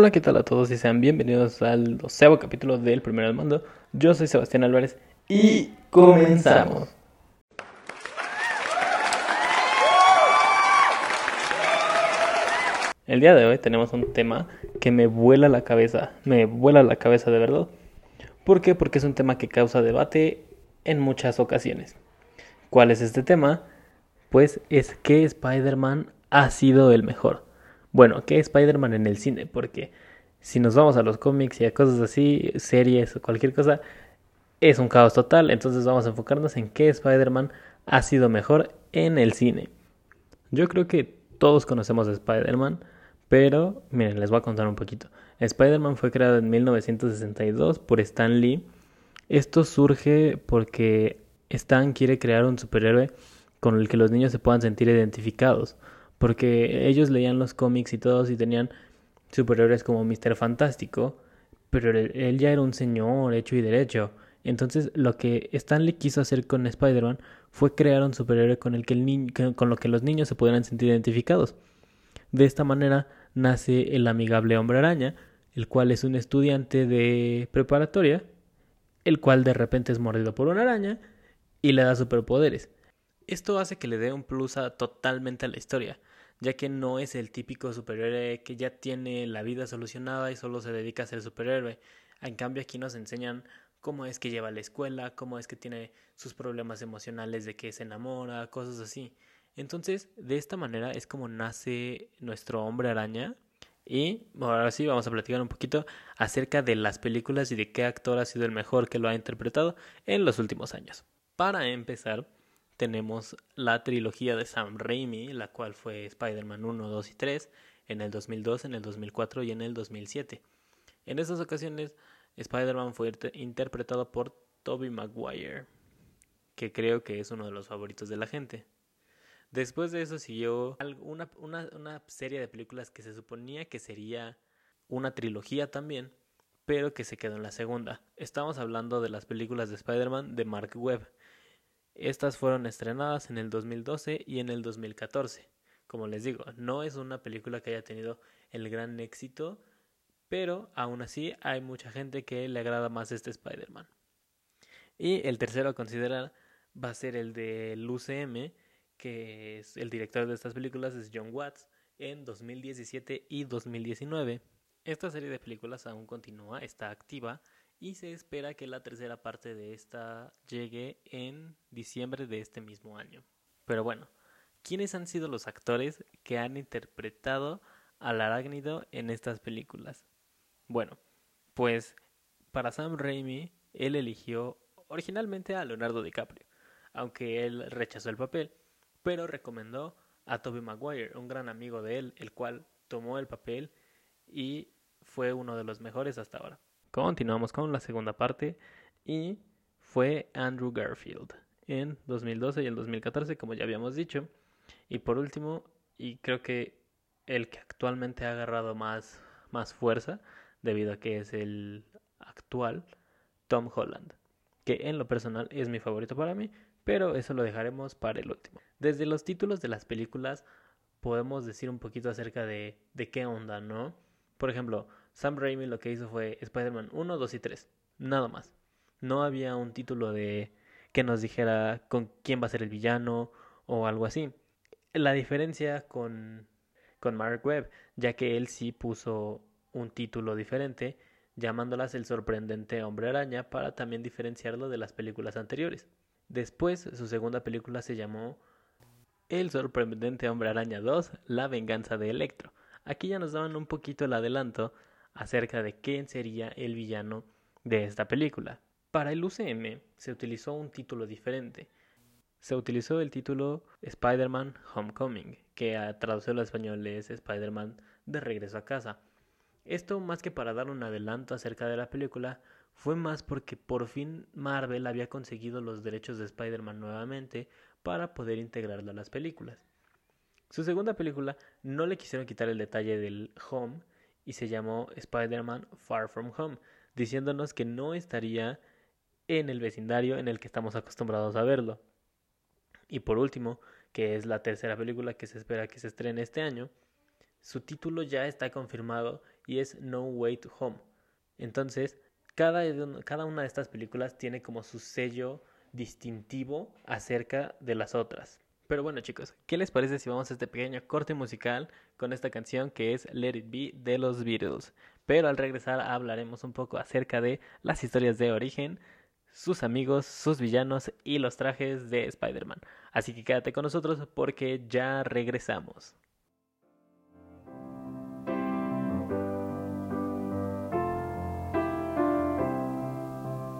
Hola, ¿qué tal a todos? Y sean bienvenidos al doceavo capítulo del Primero del Mundo. Yo soy Sebastián Álvarez y comenzamos. El día de hoy tenemos un tema que me vuela la cabeza, me vuela la cabeza de verdad. ¿Por qué? Porque es un tema que causa debate en muchas ocasiones. ¿Cuál es este tema? Pues es que Spider-Man ha sido el mejor. Bueno, ¿qué Spider-Man en el cine? Porque si nos vamos a los cómics y a cosas así, series o cualquier cosa, es un caos total. Entonces vamos a enfocarnos en qué Spider-Man ha sido mejor en el cine. Yo creo que todos conocemos a Spider-Man, pero miren, les voy a contar un poquito. Spider-Man fue creado en 1962 por Stan Lee. Esto surge porque Stan quiere crear un superhéroe con el que los niños se puedan sentir identificados porque ellos leían los cómics y todos y tenían superhéroes como Mr. Fantástico, pero él ya era un señor hecho y derecho. Entonces lo que Stanley quiso hacer con Spider-Man fue crear un superhéroe con el que el con lo que los niños se pudieran sentir identificados. De esta manera nace el amigable hombre araña, el cual es un estudiante de preparatoria, el cual de repente es mordido por una araña y le da superpoderes. Esto hace que le dé un plus totalmente a la historia, ya que no es el típico superhéroe que ya tiene la vida solucionada y solo se dedica a ser superhéroe. En cambio aquí nos enseñan cómo es que lleva la escuela, cómo es que tiene sus problemas emocionales de que se enamora, cosas así. Entonces, de esta manera es como nace nuestro hombre araña. Y ahora sí vamos a platicar un poquito acerca de las películas y de qué actor ha sido el mejor que lo ha interpretado en los últimos años. Para empezar, tenemos la trilogía de Sam Raimi, la cual fue Spider-Man 1, 2 y 3, en el 2002, en el 2004 y en el 2007. En estas ocasiones, Spider-Man fue interpretado por Tobey Maguire, que creo que es uno de los favoritos de la gente. Después de eso siguió una, una, una serie de películas que se suponía que sería una trilogía también, pero que se quedó en la segunda. Estamos hablando de las películas de Spider-Man de Mark Webb estas fueron estrenadas en el 2012 y en el 2014. Como les digo, no es una película que haya tenido el gran éxito, pero aún así hay mucha gente que le agrada más este Spider-Man. Y el tercero a considerar va a ser el del UCM, que es el director de estas películas es John Watts en 2017 y 2019. Esta serie de películas aún continúa, está activa y se espera que la tercera parte de esta llegue en diciembre de este mismo año. Pero bueno, ¿quiénes han sido los actores que han interpretado al arácnido en estas películas? Bueno, pues para Sam Raimi, él eligió originalmente a Leonardo DiCaprio, aunque él rechazó el papel, pero recomendó a Tobey Maguire, un gran amigo de él, el cual tomó el papel y fue uno de los mejores hasta ahora. Continuamos con la segunda parte y fue Andrew Garfield en 2012 y el 2014, como ya habíamos dicho. Y por último, y creo que el que actualmente ha agarrado más, más fuerza, debido a que es el actual, Tom Holland, que en lo personal es mi favorito para mí, pero eso lo dejaremos para el último. Desde los títulos de las películas podemos decir un poquito acerca de, de qué onda, ¿no? Por ejemplo, Sam Raimi lo que hizo fue Spider-Man 1, 2 y 3. Nada más. No había un título de que nos dijera con quién va a ser el villano o algo así. La diferencia con, con Mark Webb, ya que él sí puso un título diferente, llamándolas el sorprendente hombre araña para también diferenciarlo de las películas anteriores. Después, su segunda película se llamó El sorprendente hombre araña 2, La venganza de Electro. Aquí ya nos daban un poquito el adelanto acerca de quién sería el villano de esta película. Para el UCM se utilizó un título diferente. Se utilizó el título Spider-Man Homecoming, que a traducirlo al español es Spider-Man de regreso a casa. Esto más que para dar un adelanto acerca de la película, fue más porque por fin Marvel había conseguido los derechos de Spider-Man nuevamente para poder integrarlo a las películas. Su segunda película no le quisieron quitar el detalle del home, y se llamó Spider-Man Far From Home, diciéndonos que no estaría en el vecindario en el que estamos acostumbrados a verlo. Y por último, que es la tercera película que se espera que se estrene este año, su título ya está confirmado y es No Way to Home. Entonces, cada, cada una de estas películas tiene como su sello distintivo acerca de las otras. Pero bueno chicos, ¿qué les parece si vamos a este pequeño corte musical con esta canción que es Let It Be de los Beatles? Pero al regresar hablaremos un poco acerca de las historias de origen, sus amigos, sus villanos y los trajes de Spider-Man. Así que quédate con nosotros porque ya regresamos.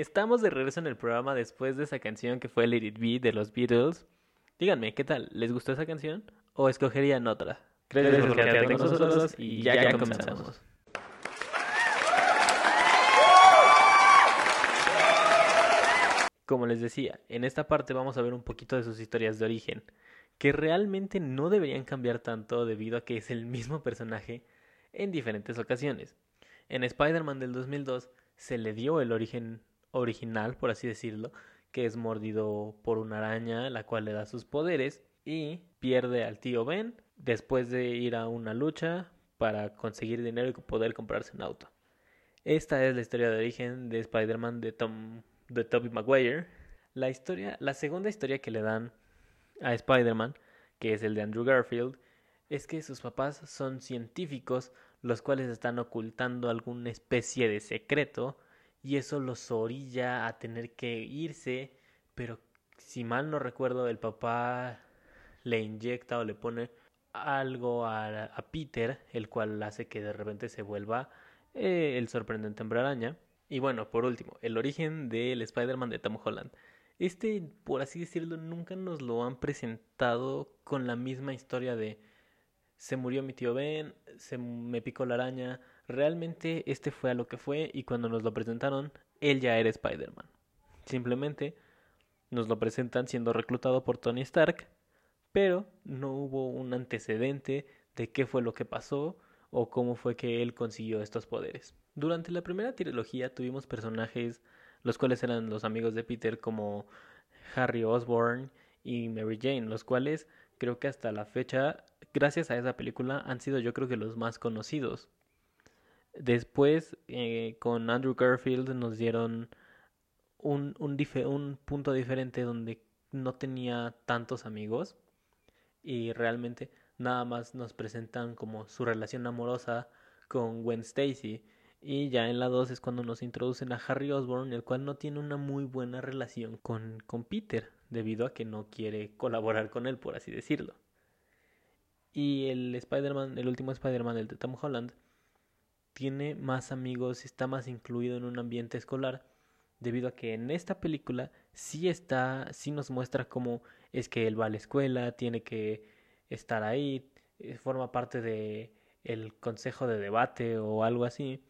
Estamos de regreso en el programa después de esa canción que fue Let It Be de los Beatles. Díganme, ¿qué tal? ¿Les gustó esa canción? ¿O escogerían otra? Gracias por quedarte con nosotros y ya, ya comenzamos. Como les decía, en esta parte vamos a ver un poquito de sus historias de origen, que realmente no deberían cambiar tanto debido a que es el mismo personaje en diferentes ocasiones. En Spider-Man del 2002 se le dio el origen original, por así decirlo, que es mordido por una araña, la cual le da sus poderes y pierde al tío Ben después de ir a una lucha para conseguir dinero y poder comprarse un auto. Esta es la historia de origen de Spider-Man de Tom de Tobey Maguire. La historia, la segunda historia que le dan a Spider-Man, que es el de Andrew Garfield, es que sus papás son científicos, los cuales están ocultando alguna especie de secreto y eso los orilla a tener que irse, pero si mal no recuerdo, el papá le inyecta o le pone algo a, Peter, el cual hace que de repente se vuelva eh, el sorprendente hombre araña. Y bueno, por último, el origen del Spider-Man de Tom Holland. Este, por así decirlo, nunca nos lo han presentado con la misma historia de se murió mi tío Ben, se me picó la araña. Realmente este fue a lo que fue y cuando nos lo presentaron, él ya era Spider-Man. Simplemente nos lo presentan siendo reclutado por Tony Stark, pero no hubo un antecedente de qué fue lo que pasó o cómo fue que él consiguió estos poderes. Durante la primera trilogía tuvimos personajes los cuales eran los amigos de Peter como Harry Osborn y Mary Jane, los cuales creo que hasta la fecha, gracias a esa película, han sido yo creo que los más conocidos. Después, eh, con Andrew Garfield nos dieron un, un, un punto diferente donde no tenía tantos amigos y realmente nada más nos presentan como su relación amorosa con Gwen Stacy y ya en la 2 es cuando nos introducen a Harry Osborn, el cual no tiene una muy buena relación con, con Peter debido a que no quiere colaborar con él, por así decirlo. Y el Spider-Man, el último Spider-Man, el de Tom Holland, tiene más amigos, está más incluido en un ambiente escolar, debido a que en esta película sí está, sí nos muestra cómo es que él va a la escuela, tiene que estar ahí, eh, forma parte de el consejo de debate o algo así.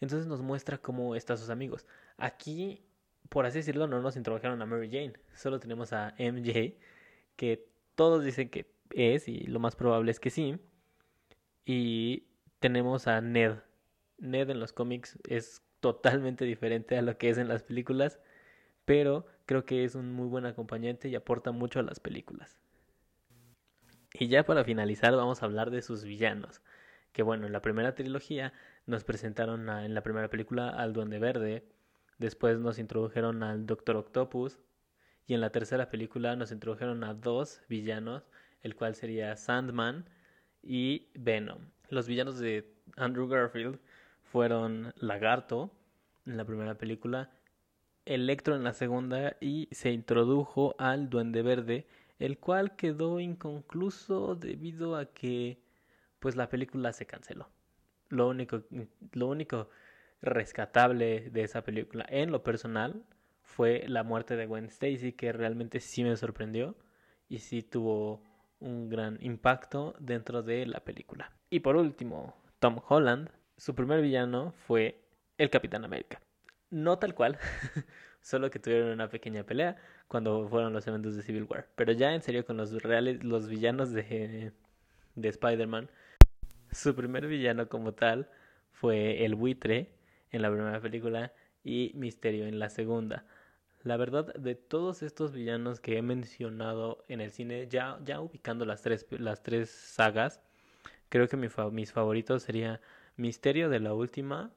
Entonces nos muestra cómo están sus amigos. Aquí por así decirlo, no nos introdujeron a Mary Jane. Solo tenemos a MJ, que todos dicen que es, y lo más probable es que sí. Y tenemos a Ned. Ned en los cómics es totalmente diferente a lo que es en las películas, pero creo que es un muy buen acompañante y aporta mucho a las películas. Y ya para finalizar vamos a hablar de sus villanos. Que bueno, en la primera trilogía nos presentaron en la primera película al Duende Verde, Después nos introdujeron al Doctor Octopus. Y en la tercera película nos introdujeron a dos villanos, el cual sería Sandman y Venom. Los villanos de Andrew Garfield fueron Lagarto en la primera película, Electro en la segunda y se introdujo al Duende Verde, el cual quedó inconcluso debido a que pues la película se canceló. Lo único, lo único rescatable de esa película en lo personal fue la muerte de Gwen Stacy que realmente sí me sorprendió y sí tuvo un gran impacto dentro de la película. Y por último, Tom Holland, su primer villano fue el Capitán América. No tal cual, solo que tuvieron una pequeña pelea cuando fueron los eventos de Civil War. Pero ya en serio con los reales, los villanos de, de Spider-Man, su primer villano como tal fue el buitre en la primera película y Misterio en la segunda. La verdad, de todos estos villanos que he mencionado en el cine, ya, ya ubicando las tres, las tres sagas, creo que mis favoritos serían Misterio de la última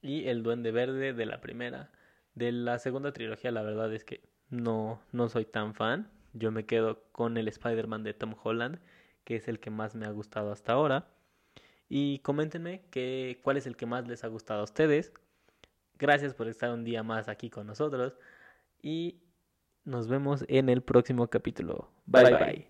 y El Duende Verde de la primera. De la segunda trilogía, la verdad es que no, no soy tan fan. Yo me quedo con el Spider-Man de Tom Holland, que es el que más me ha gustado hasta ahora. Y coméntenme que, cuál es el que más les ha gustado a ustedes. Gracias por estar un día más aquí con nosotros y nos vemos en el próximo capítulo. bye. bye. bye.